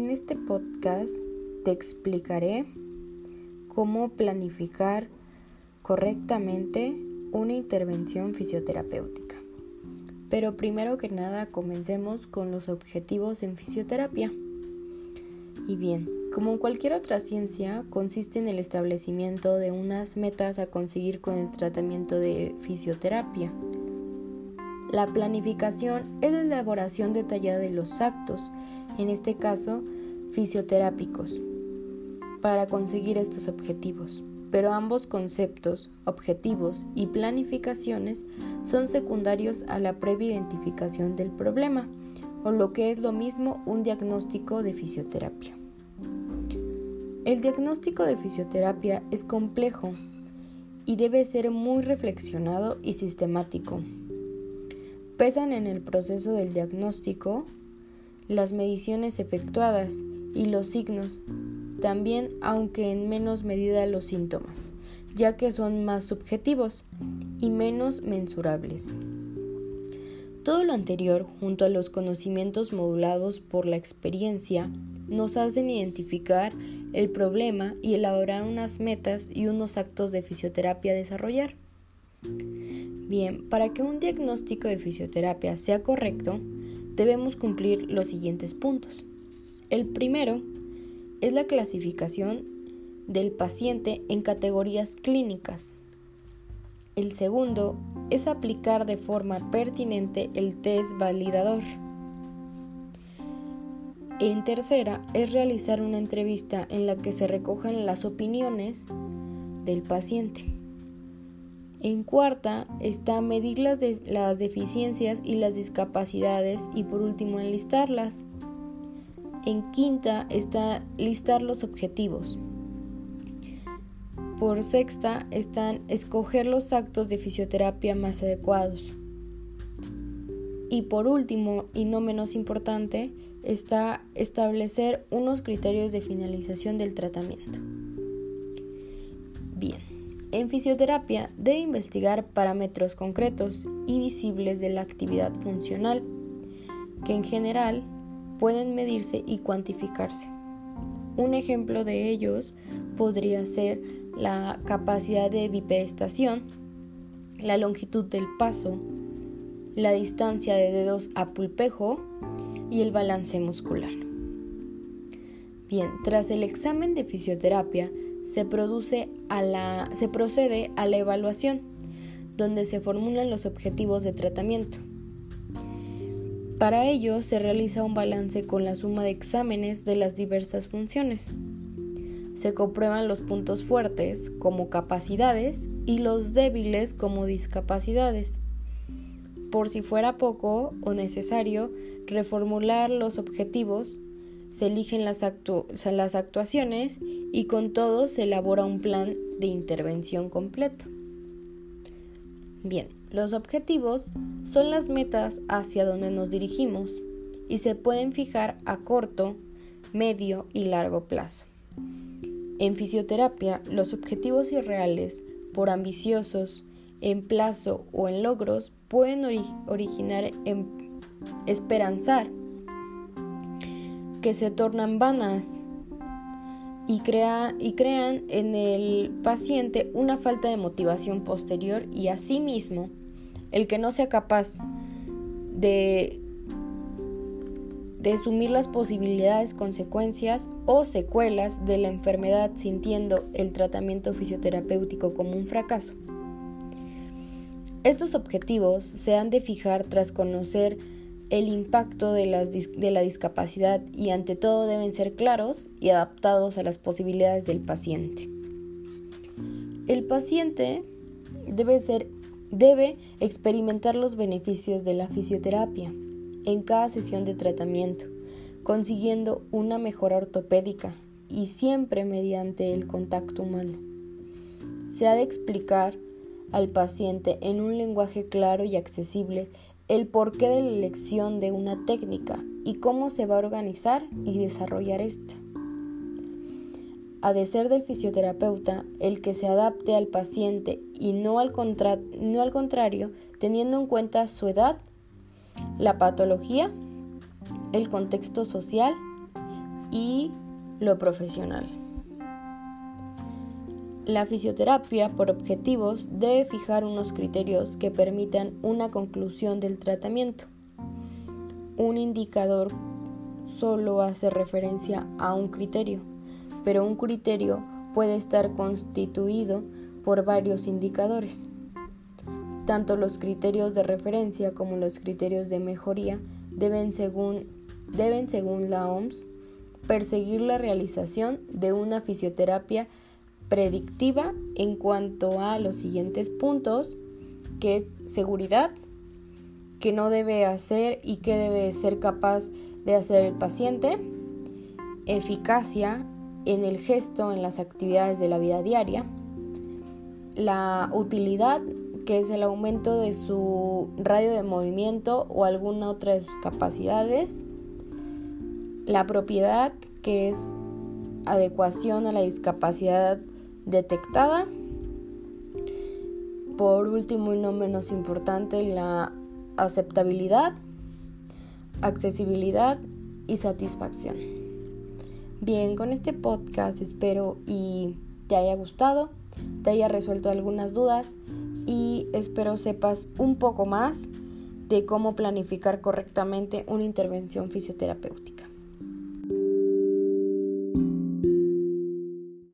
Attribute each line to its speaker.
Speaker 1: En este podcast te explicaré cómo planificar correctamente una intervención fisioterapéutica. Pero primero que nada comencemos con los objetivos en fisioterapia. Y bien, como en cualquier otra ciencia, consiste en el establecimiento de unas metas a conseguir con el tratamiento de fisioterapia. La planificación es la elaboración detallada de los actos, en este caso fisioterápicos, para conseguir estos objetivos. Pero ambos conceptos, objetivos y planificaciones, son secundarios a la previa identificación del problema, o lo que es lo mismo un diagnóstico de fisioterapia. El diagnóstico de fisioterapia es complejo y debe ser muy reflexionado y sistemático. Pesan en el proceso del diagnóstico las mediciones efectuadas y los signos, también aunque en menos medida los síntomas, ya que son más subjetivos y menos mensurables. Todo lo anterior, junto a los conocimientos modulados por la experiencia, nos hacen identificar el problema y elaborar unas metas y unos actos de fisioterapia a desarrollar. Bien, para que un diagnóstico de fisioterapia sea correcto, debemos cumplir los siguientes puntos. El primero es la clasificación del paciente en categorías clínicas. El segundo es aplicar de forma pertinente el test validador. En tercera es realizar una entrevista en la que se recojan las opiniones del paciente. En cuarta está medir las, deficiencias y las discapacidades y por último enlistarlas. En quinta está listar los objetivos. Por sexta están escoger los actos de fisioterapia más adecuados. Y por último, y no menos importante, está establecer unos criterios de finalización del tratamiento. En fisioterapia debe investigar parámetros concretos y visibles de la actividad funcional, que en general pueden medirse y cuantificarse. Un ejemplo de ellos podría ser la capacidad de bipedestación, la longitud del paso, la distancia de dedos a pulpejo y el balance muscular. Bien, tras el examen de fisioterapia, se, produce a la, se procede a la evaluación, donde se formulan los objetivos de tratamiento. Para ello se realiza un balance con la suma de exámenes de las diversas funciones. Se comprueban los puntos fuertes como capacidades y los débiles como discapacidades. Por si fuera poco o necesario, reformular los objetivos se eligen las, las actuaciones y con todo se elabora un plan de intervención completo. Bien, los objetivos son las metas hacia donde nos dirigimos y se pueden fijar a corto, medio y largo plazo. En fisioterapia, los objetivos irreales, por ambiciosos, en plazo o en logros, pueden originar en esperanzar que se tornan vanas y, crea, y crean en el paciente una falta de motivación posterior y asimismo el que no sea capaz de, de asumir las posibilidades, consecuencias o secuelas de la enfermedad sintiendo el tratamiento fisioterapéutico como un fracaso. Estos objetivos se han de fijar tras conocer el impacto de, la discapacidad y ante todo deben ser claros y adaptados a las posibilidades del paciente. El paciente debe, debe experimentar los beneficios de la fisioterapia en cada sesión de tratamiento, consiguiendo una mejora ortopédica y siempre mediante el contacto humano. Se ha de explicar al paciente en un lenguaje claro y accesible el porqué de la elección de una técnica y cómo se va a organizar y desarrollar esta. Ha de ser del fisioterapeuta el que se adapte al paciente y no al, no al contrario, teniendo en cuenta su edad, la patología, el contexto social y lo profesional. La fisioterapia, por objetivos, debe fijar unos criterios que permitan una conclusión del tratamiento. Un indicador solo hace referencia a un criterio, pero un criterio puede estar constituido por varios indicadores. Tanto los criterios de referencia como los criterios de mejoría deben, según, deben, según la OMS, perseguir la realización de una fisioterapia predictiva en cuanto a los siguientes puntos, que es seguridad, que no debe hacer y que debe ser capaz de hacer el paciente, eficacia en el gesto en las actividades de la vida diaria, la utilidad, que es el aumento de su radio de movimiento o alguna otra de sus capacidades, la propiedad, que es adecuación a la discapacidad detectada. Por último y no menos importante, la aceptabilidad, accesibilidad y satisfacción. Bien, con este podcast espero y te haya gustado, te haya resuelto algunas dudas y espero sepas un poco más de cómo planificar correctamente una intervención fisioterapéutica.